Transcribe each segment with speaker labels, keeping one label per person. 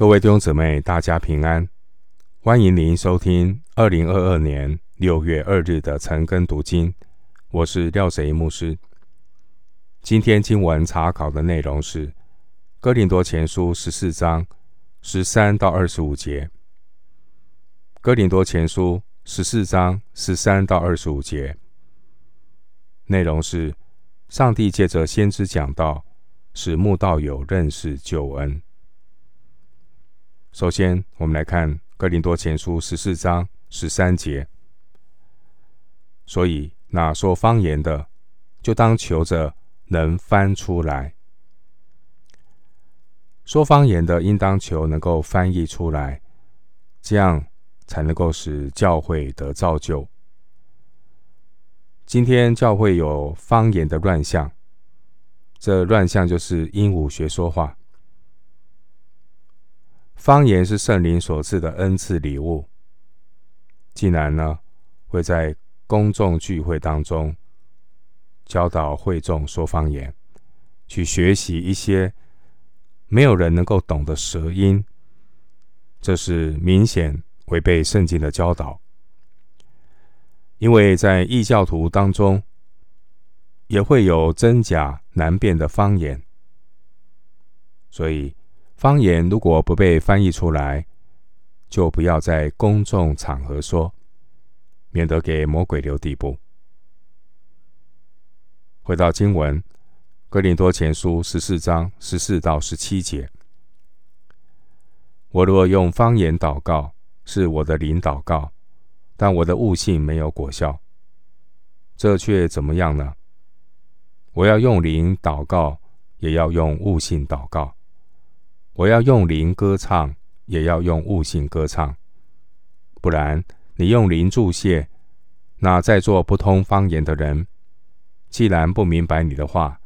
Speaker 1: 各位弟兄姊妹，大家平安！欢迎您收听二零二二年六月二日的晨更读经。我是廖贼牧师。今天经文查考的内容是《哥林多前书》十四章十三到二十五节。《哥林多前书》十四章十三到二十五节内容是：上帝借着先知讲道，使慕道友认识救恩。首先，我们来看《哥林多前书》十四章十三节。所以，那说方言的，就当求着能翻出来；说方言的，应当求能够翻译出来，这样才能够使教会得造就。今天教会有方言的乱象，这乱象就是鹦鹉学说话。方言是圣灵所赐的恩赐礼物，竟然呢会在公众聚会当中教导会众说方言，去学习一些没有人能够懂的舌音，这是明显违背圣经的教导。因为在异教徒当中也会有真假难辨的方言，所以。方言如果不被翻译出来，就不要在公众场合说，免得给魔鬼留地步。回到经文，《哥林多前书》十四章十四到十七节：我若用方言祷告，是我的灵祷告，但我的悟性没有果效，这却怎么样呢？我要用灵祷告，也要用悟性祷告。我要用灵歌唱，也要用悟性歌唱。不然，你用灵注谢，那在座不通方言的人，既然不明白你的话，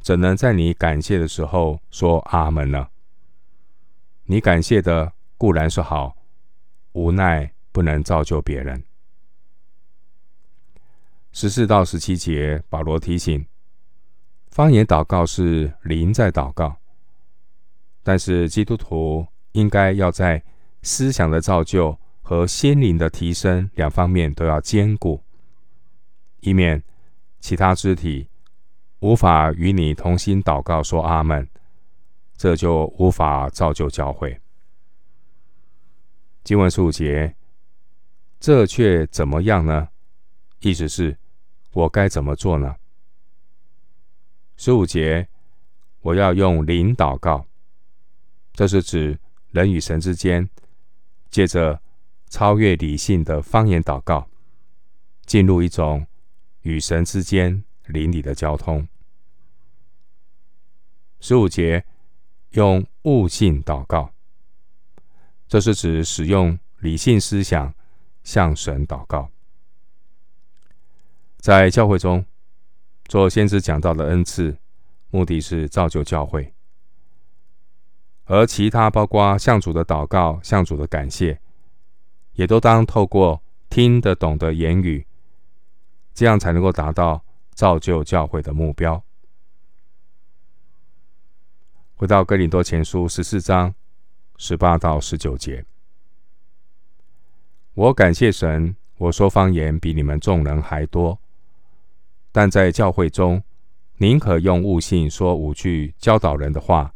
Speaker 1: 怎能在你感谢的时候说阿门呢？你感谢的固然是好，无奈不能造就别人。十四到十七节，保罗提醒：方言祷告是灵在祷告。但是基督徒应该要在思想的造就和心灵的提升两方面都要兼顾，以免其他肢体无法与你同心祷告说阿门，这就无法造就教会。经文十五节，这却怎么样呢？意思是，我该怎么做呢？十五节，我要用灵祷告。这是指人与神之间，借着超越理性的方言祷告，进入一种与神之间灵里的交通。十五节用悟性祷告，这是指使用理性思想向神祷告。在教会中做先知讲道的恩赐，目的是造就教会。而其他包括向主的祷告、向主的感谢，也都当透过听得懂的言语，这样才能够达到造就教会的目标。回到哥林多前书十四章十八到十九节，我感谢神，我说方言比你们众人还多，但在教会中，宁可用悟性说五句教导人的话。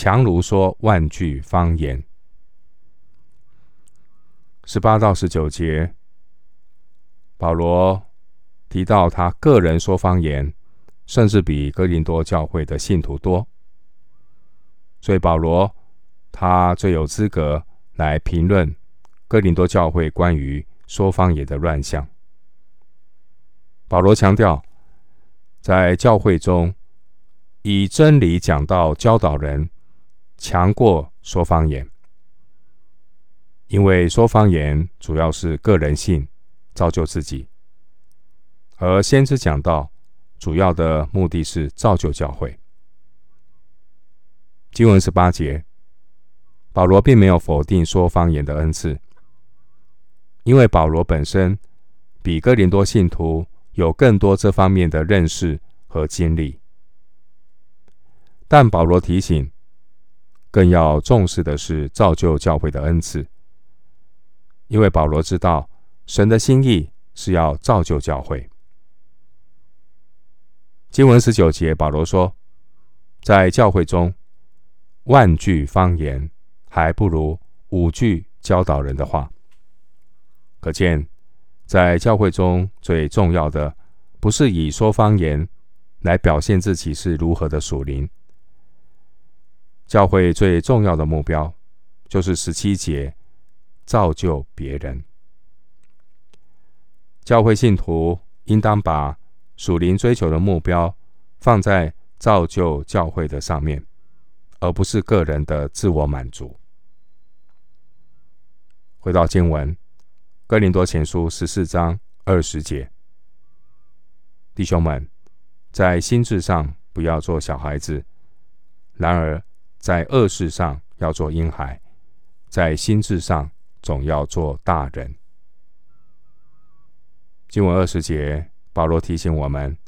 Speaker 1: 强如说万句方言。十八到十九节，保罗提到他个人说方言，甚至比哥林多教会的信徒多，所以保罗他最有资格来评论哥林多教会关于说方言的乱象。保罗强调，在教会中以真理讲道教导人。强过说方言，因为说方言主要是个人性，造就自己；而先知讲道主要的目的是造就教会。经文十八节，保罗并没有否定说方言的恩赐，因为保罗本身比哥林多信徒有更多这方面的认识和经历，但保罗提醒。更要重视的是造就教会的恩赐，因为保罗知道神的心意是要造就教会。经文十九节，保罗说，在教会中，万句方言还不如五句教导人的话。可见，在教会中最重要的，不是以说方言来表现自己是如何的属灵。教会最重要的目标，就是十七节，造就别人。教会信徒应当把属灵追求的目标放在造就教会的上面，而不是个人的自我满足。回到经文，《哥林多前书》十四章二十节，弟兄们，在心智上不要做小孩子，然而，在恶事上要做婴孩，在心智上总要做大人。经文二十节，保罗提醒我们：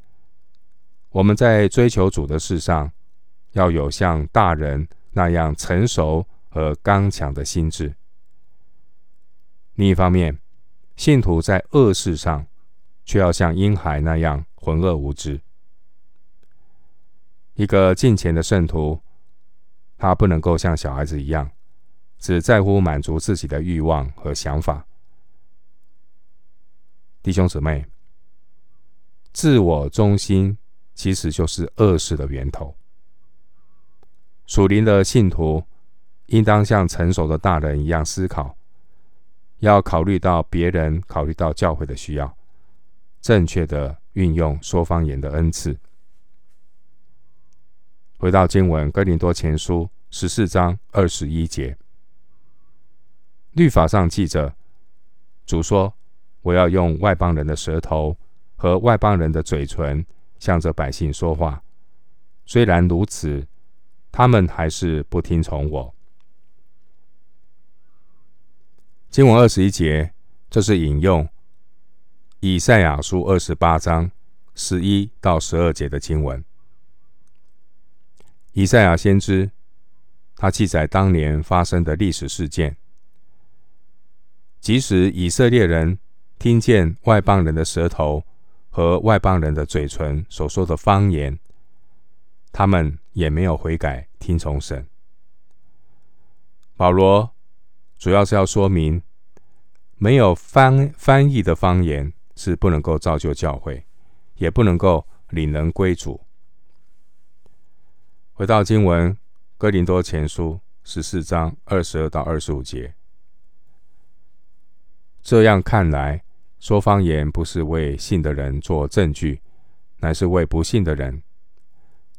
Speaker 1: 我们在追求主的事上，要有像大人那样成熟和刚强的心智。另一方面，信徒在恶事上，却要像婴孩那样浑噩无知。一个敬虔的圣徒。他不能够像小孩子一样，只在乎满足自己的欲望和想法。弟兄姊妹，自我中心其实就是恶事的源头。属灵的信徒应当像成熟的大人一样思考，要考虑到别人，考虑到教会的需要，正确的运用说方言的恩赐。回到经文，《哥林多前书》十四章二十一节，律法上记着，主说：“我要用外邦人的舌头和外邦人的嘴唇，向着百姓说话。”虽然如此，他们还是不听从我。经文二十一节，这是引用以赛亚书二十八章十一到十二节的经文。以赛亚先知，他记载当年发生的历史事件。即使以色列人听见外邦人的舌头和外邦人的嘴唇所说的方言，他们也没有悔改，听从神。保罗主要是要说明，没有翻翻译的方言是不能够造就教会，也不能够领人归主。回到经文，《哥林多前书》十四章二十二到二十五节。这样看来，说方言不是为信的人做证据，乃是为不信的人；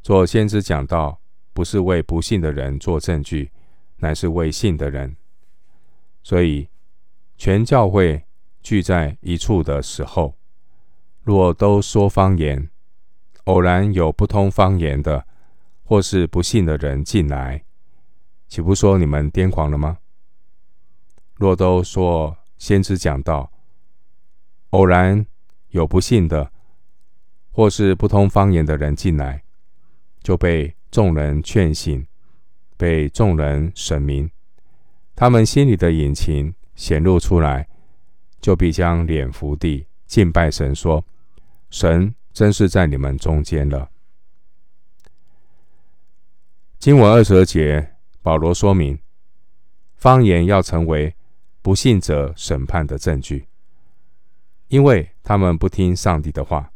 Speaker 1: 做先知讲道，不是为不信的人做证据，乃是为信的人。所以，全教会聚在一处的时候，若都说方言，偶然有不通方言的，或是不信的人进来，岂不说你们癫狂了吗？若都说先知讲道，偶然有不信的，或是不通方言的人进来，就被众人劝醒，被众人审明，他们心里的隐情显露出来，就必将脸伏地敬拜神，说：神真是在你们中间了。经文二十二节，保罗说明方言要成为不信者审判的证据，因为他们不听上帝的话，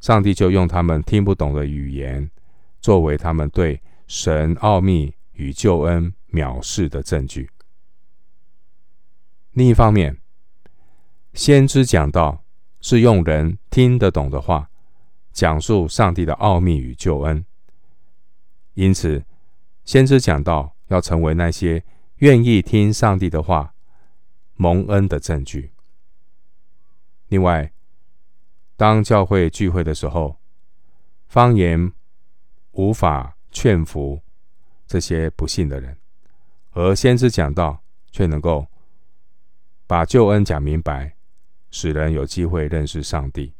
Speaker 1: 上帝就用他们听不懂的语言作为他们对神奥秘与救恩藐视的证据。另一方面，先知讲道是用人听得懂的话讲述上帝的奥秘与救恩。因此，先知讲道要成为那些愿意听上帝的话、蒙恩的证据。另外，当教会聚会的时候，方言无法劝服这些不信的人，而先知讲道却能够把救恩讲明白，使人有机会认识上帝。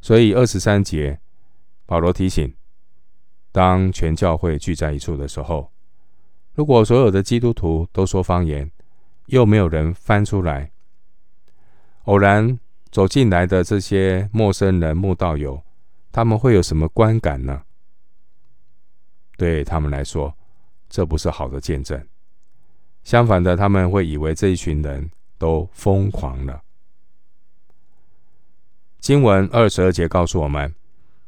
Speaker 1: 所以，二十三节，保罗提醒。当全教会聚在一处的时候，如果所有的基督徒都说方言，又没有人翻出来，偶然走进来的这些陌生人、慕道友，他们会有什么观感呢？对他们来说，这不是好的见证。相反的，他们会以为这一群人都疯狂了。经文二十二节告诉我们，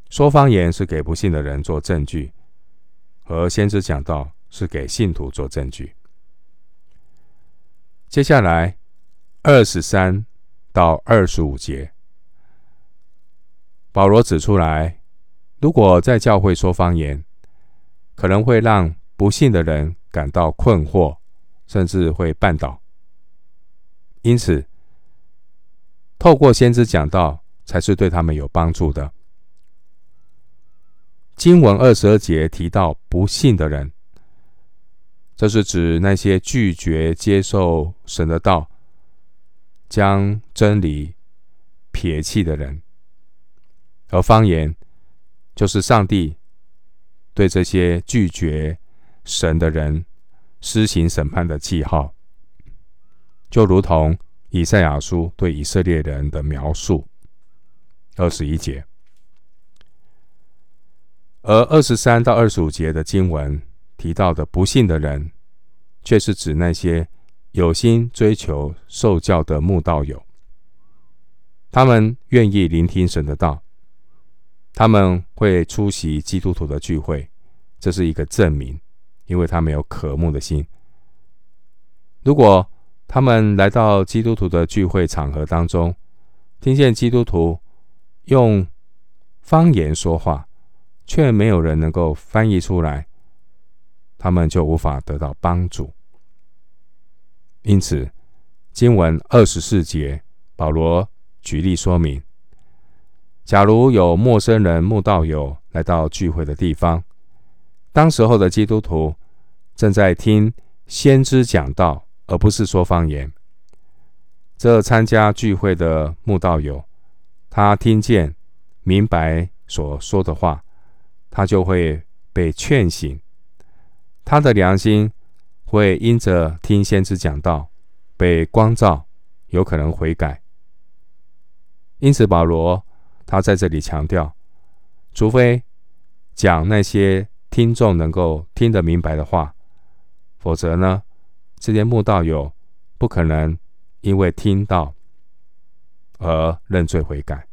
Speaker 1: 说方言是给不信的人做证据，和先知讲道是给信徒做证据。接下来二十三到二十五节，保罗指出来，如果在教会说方言，可能会让不信的人感到困惑，甚至会绊倒。因此，透过先知讲道，才是对他们有帮助的。经文二十二节提到不信的人，这是指那些拒绝接受神的道、将真理撇弃的人，而方言就是上帝对这些拒绝神的人施行审判的记号，就如同以赛亚书对以色列人的描述。二十一节。而二十三到二十五节的经文提到的不信的人，却是指那些有心追求受教的慕道友。他们愿意聆听神的道，他们会出席基督徒的聚会，这是一个证明，因为他们有渴慕的心。如果他们来到基督徒的聚会场合当中，听见基督徒用方言说话，却没有人能够翻译出来，他们就无法得到帮助。因此，经文二十四节，保罗举例说明：假如有陌生人、慕道友来到聚会的地方，当时候的基督徒正在听先知讲道，而不是说方言。这参加聚会的慕道友，他听见、明白所说的话。他就会被劝醒，他的良心会因着听先知讲道被光照，有可能悔改。因此，保罗他在这里强调，除非讲那些听众能够听得明白的话，否则呢，这些慕道友不可能因为听到而认罪悔改，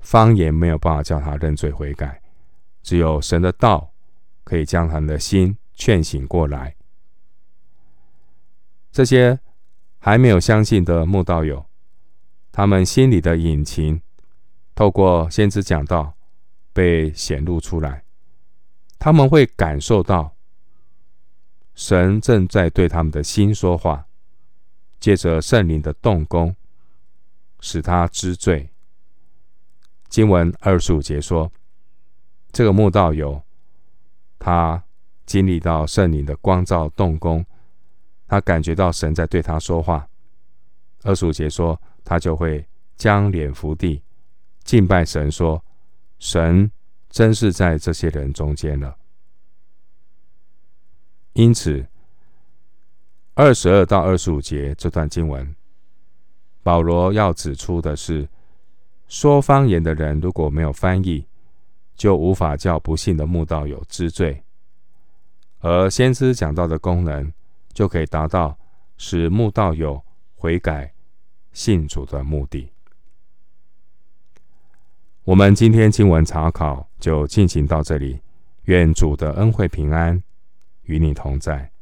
Speaker 1: 方言没有办法叫他认罪悔改。只有神的道可以将他们的心劝醒过来。这些还没有相信的慕道友，他们心里的隐情，透过先知讲道被显露出来，他们会感受到神正在对他们的心说话，借着圣灵的动工，使他知罪。经文二十五节说。这个慕道友，他经历到圣灵的光照动工，他感觉到神在对他说话。二十五节说，他就会将脸伏地敬拜神，说：“神真是在这些人中间了。”因此，二十二到二十五节这段经文，保罗要指出的是，说方言的人如果没有翻译。就无法叫不信的慕道友知罪，而先知讲道的功能就可以达到使慕道友悔改信主的目的。我们今天经文查考就进行到这里，愿主的恩惠平安与你同在。